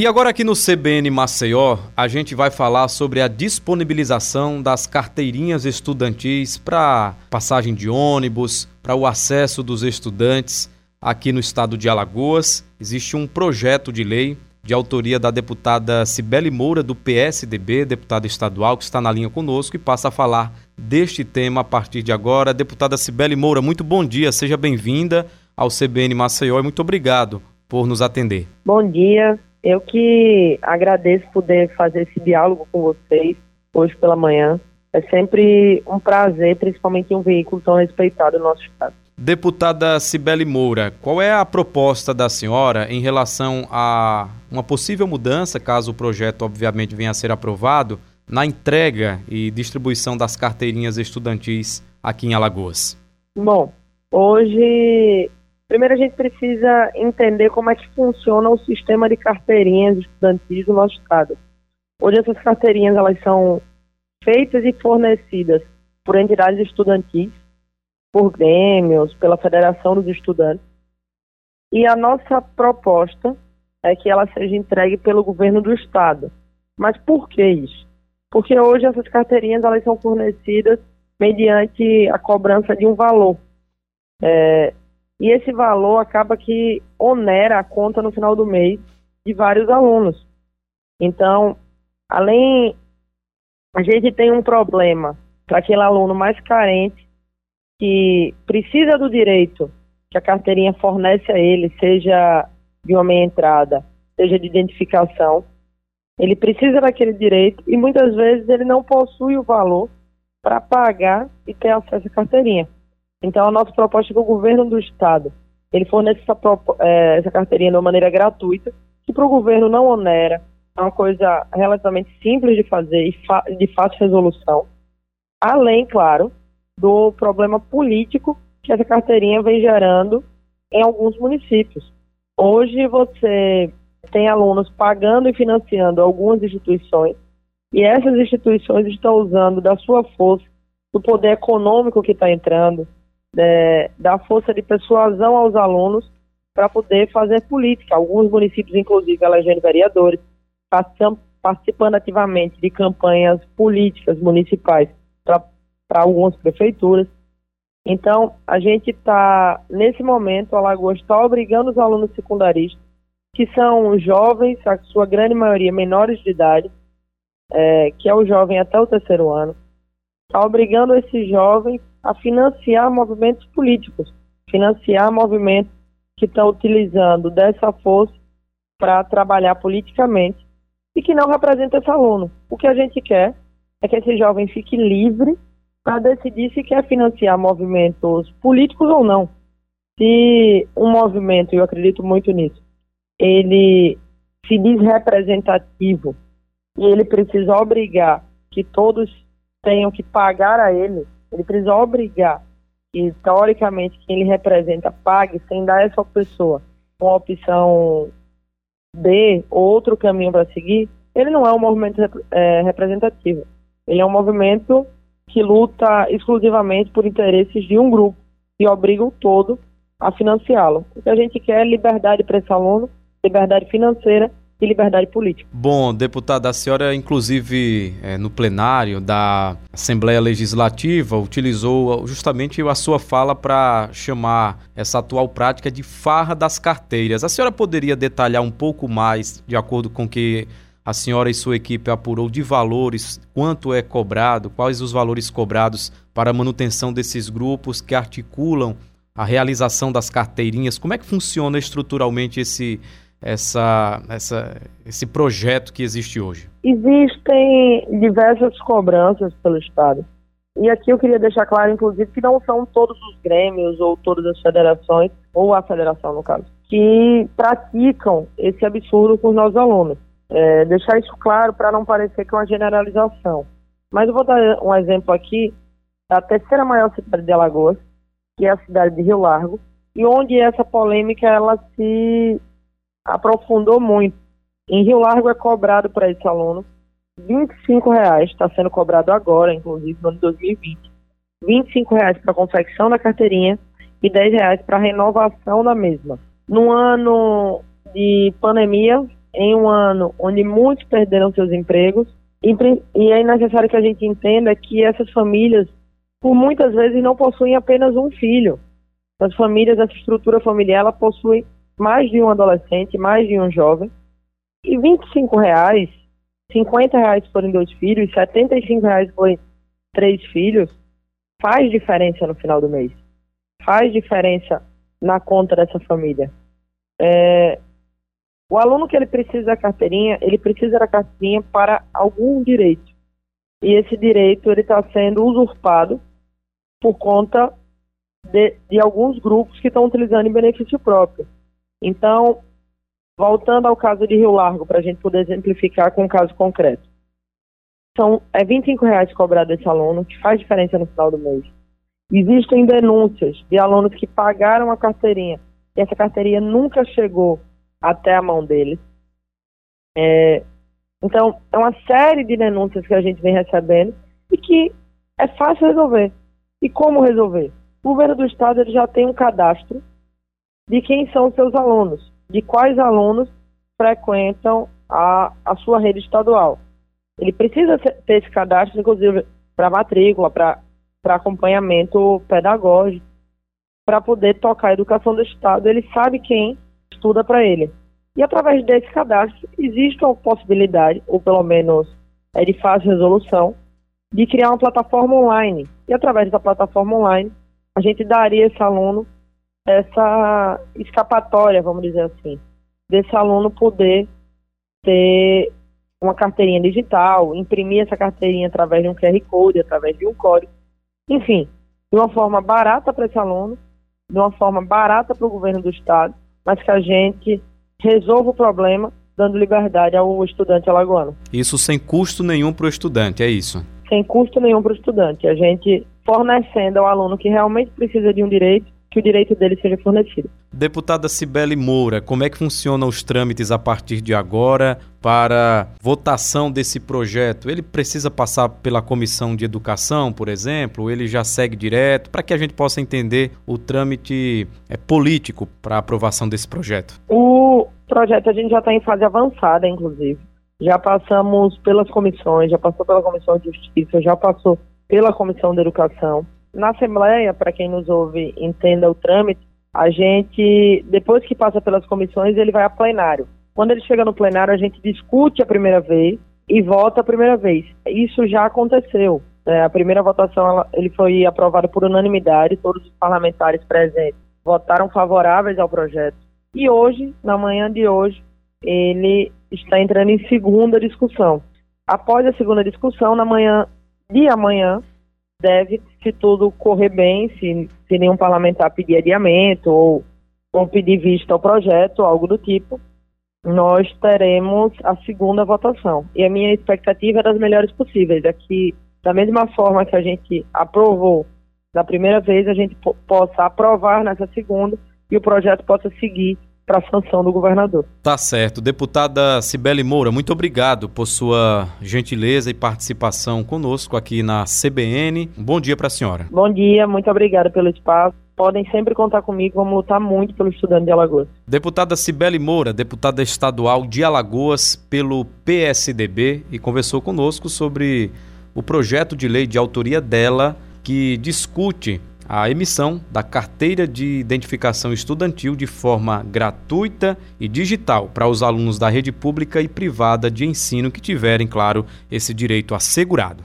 E agora aqui no CBN Maceió, a gente vai falar sobre a disponibilização das carteirinhas estudantis para passagem de ônibus, para o acesso dos estudantes aqui no estado de Alagoas. Existe um projeto de lei de autoria da deputada Cibele Moura, do PSDB, deputada estadual, que está na linha conosco e passa a falar deste tema a partir de agora. Deputada Cibele Moura, muito bom dia, seja bem-vinda ao CBN Maceió e muito obrigado por nos atender. Bom dia, eu que agradeço poder fazer esse diálogo com vocês hoje pela manhã. É sempre um prazer, principalmente em um veículo tão respeitado no nosso estado. Deputada Cibele Moura, qual é a proposta da senhora em relação a uma possível mudança, caso o projeto obviamente venha a ser aprovado, na entrega e distribuição das carteirinhas estudantis aqui em Alagoas? Bom, hoje Primeiro a gente precisa entender como é que funciona o sistema de carteirinhas estudantis do nosso estado. Hoje essas carteirinhas elas são feitas e fornecidas por entidades estudantis, por grêmios, pela Federação dos Estudantes. E a nossa proposta é que ela seja entregue pelo governo do estado. Mas por que isso? Porque hoje essas carteirinhas elas são fornecidas mediante a cobrança de um valor. É, e esse valor acaba que onera a conta no final do mês de vários alunos. Então, além a gente tem um problema para aquele aluno mais carente que precisa do direito que a carteirinha fornece a ele, seja de uma meia entrada, seja de identificação, ele precisa daquele direito e muitas vezes ele não possui o valor para pagar e ter acesso à carteirinha. Então, a nossa proposta é que o governo do Estado ele fornece essa, é, essa carteirinha de uma maneira gratuita, que para o governo não onera, é uma coisa relativamente simples de fazer e de fácil resolução, além, claro, do problema político que essa carteirinha vem gerando em alguns municípios. Hoje você tem alunos pagando e financiando algumas instituições e essas instituições estão usando da sua força, do poder econômico que está entrando, é, dar força de persuasão aos alunos para poder fazer política. Alguns municípios, inclusive, elegendo vereadores, participando ativamente de campanhas políticas municipais para algumas prefeituras. Então, a gente está, nesse momento, a Alagoas está obrigando os alunos secundaristas, que são jovens, a sua grande maioria menores de idade, é, que é o jovem até o terceiro ano, está obrigando esses jovens a financiar movimentos políticos, financiar movimentos que estão utilizando dessa força para trabalhar politicamente e que não representa esse aluno. O que a gente quer é que esse jovem fique livre para decidir se quer financiar movimentos políticos ou não. Se um movimento, eu acredito muito nisso, ele se diz representativo e ele precisa obrigar que todos tenham que pagar a ele, ele precisa obrigar que, teoricamente, quem ele representa pague sem dar essa pessoa uma opção B ou outro caminho para seguir, ele não é um movimento é, representativo. Ele é um movimento que luta exclusivamente por interesses de um grupo e obriga o todo a financiá-lo. O que a gente quer é liberdade para esse aluno, liberdade financeira e liberdade política. Bom, deputada, a senhora, inclusive, é, no plenário da Assembleia Legislativa, utilizou justamente a sua fala para chamar essa atual prática de farra das carteiras. A senhora poderia detalhar um pouco mais, de acordo com que a senhora e sua equipe apurou de valores, quanto é cobrado, quais os valores cobrados para a manutenção desses grupos que articulam a realização das carteirinhas? Como é que funciona estruturalmente esse essa, essa, esse projeto que existe hoje? Existem diversas cobranças pelo Estado. E aqui eu queria deixar claro, inclusive, que não são todos os grêmios ou todas as federações, ou a federação, no caso, que praticam esse absurdo com os nossos alunos. É, deixar isso claro para não parecer que é uma generalização. Mas eu vou dar um exemplo aqui da terceira maior cidade de Alagoas, que é a cidade de Rio Largo, e onde essa polêmica ela se aprofundou muito. Em Rio Largo é cobrado para esse aluno R$ reais, está sendo cobrado agora, inclusive no ano de 2020. R$ reais para a confecção da carteirinha e R$ reais para a renovação da mesma. No ano de pandemia, em um ano onde muitos perderam seus empregos, e é necessário que a gente entenda que essas famílias, por muitas vezes, não possuem apenas um filho. As famílias, essa estrutura familiar, ela possui mais de um adolescente, mais de um jovem, e 25 reais, 50 reais forem dois filhos, 75 reais forem três filhos, faz diferença no final do mês. Faz diferença na conta dessa família. É, o aluno que ele precisa da carteirinha, ele precisa da carteirinha para algum direito. E esse direito ele está sendo usurpado por conta de, de alguns grupos que estão utilizando em benefício próprio. Então, voltando ao caso de Rio Largo, para a gente poder exemplificar com um caso concreto. São é 25 reais cobrado desse aluno, que faz diferença no final do mês. Existem denúncias de alunos que pagaram a carteirinha e essa carteirinha nunca chegou até a mão deles. É, então, é uma série de denúncias que a gente vem recebendo e que é fácil resolver. E como resolver? O governo do estado ele já tem um cadastro de quem são os seus alunos, de quais alunos frequentam a, a sua rede estadual. Ele precisa ter esse cadastro, inclusive, para matrícula, para acompanhamento pedagógico, para poder tocar a educação do Estado. Ele sabe quem estuda para ele. E através desse cadastro, existe uma possibilidade, ou pelo menos é de fácil resolução, de criar uma plataforma online. E através da plataforma online, a gente daria esse aluno essa escapatória, vamos dizer assim, desse aluno poder ter uma carteirinha digital, imprimir essa carteirinha através de um QR Code, através de um código, enfim, de uma forma barata para esse aluno, de uma forma barata para o governo do estado, mas que a gente resolva o problema dando liberdade ao estudante alagoano. Isso sem custo nenhum para o estudante, é isso? Sem custo nenhum para o estudante. A gente fornecendo ao aluno que realmente precisa de um direito que o direito dele seja fornecido. Deputada Cibele Moura, como é que funcionam os trâmites a partir de agora para votação desse projeto? Ele precisa passar pela comissão de educação, por exemplo? Ele já segue direto? Para que a gente possa entender o trâmite é, político para a aprovação desse projeto? O projeto a gente já está em fase avançada, inclusive. Já passamos pelas comissões, já passou pela Comissão de Justiça, já passou pela Comissão de Educação na Assembleia, para quem nos ouve entenda o trâmite, a gente, depois que passa pelas comissões, ele vai a plenário. Quando ele chega no plenário, a gente discute a primeira vez e vota a primeira vez. Isso já aconteceu. É, a primeira votação ela, ele foi aprovado por unanimidade, todos os parlamentares presentes votaram favoráveis ao projeto. E hoje, na manhã de hoje, ele está entrando em segunda discussão. Após a segunda discussão, na manhã de amanhã, deve, se tudo correr bem, se, se nenhum parlamentar pedir adiamento ou, ou pedir vista ao projeto, algo do tipo, nós teremos a segunda votação. E a minha expectativa é das melhores possíveis, é que, da mesma forma que a gente aprovou da primeira vez, a gente possa aprovar nessa segunda e o projeto possa seguir para a sanção do governador. Tá certo. Deputada Cibele Moura, muito obrigado por sua gentileza e participação conosco aqui na CBN. Um bom dia para a senhora. Bom dia, muito obrigada pelo espaço. Podem sempre contar comigo, vamos lutar muito pelo estudante de Alagoas. Deputada Cibele Moura, deputada estadual de Alagoas pelo PSDB e conversou conosco sobre o projeto de lei de autoria dela que discute a emissão da carteira de identificação estudantil de forma gratuita e digital para os alunos da rede pública e privada de ensino que tiverem, claro, esse direito assegurado.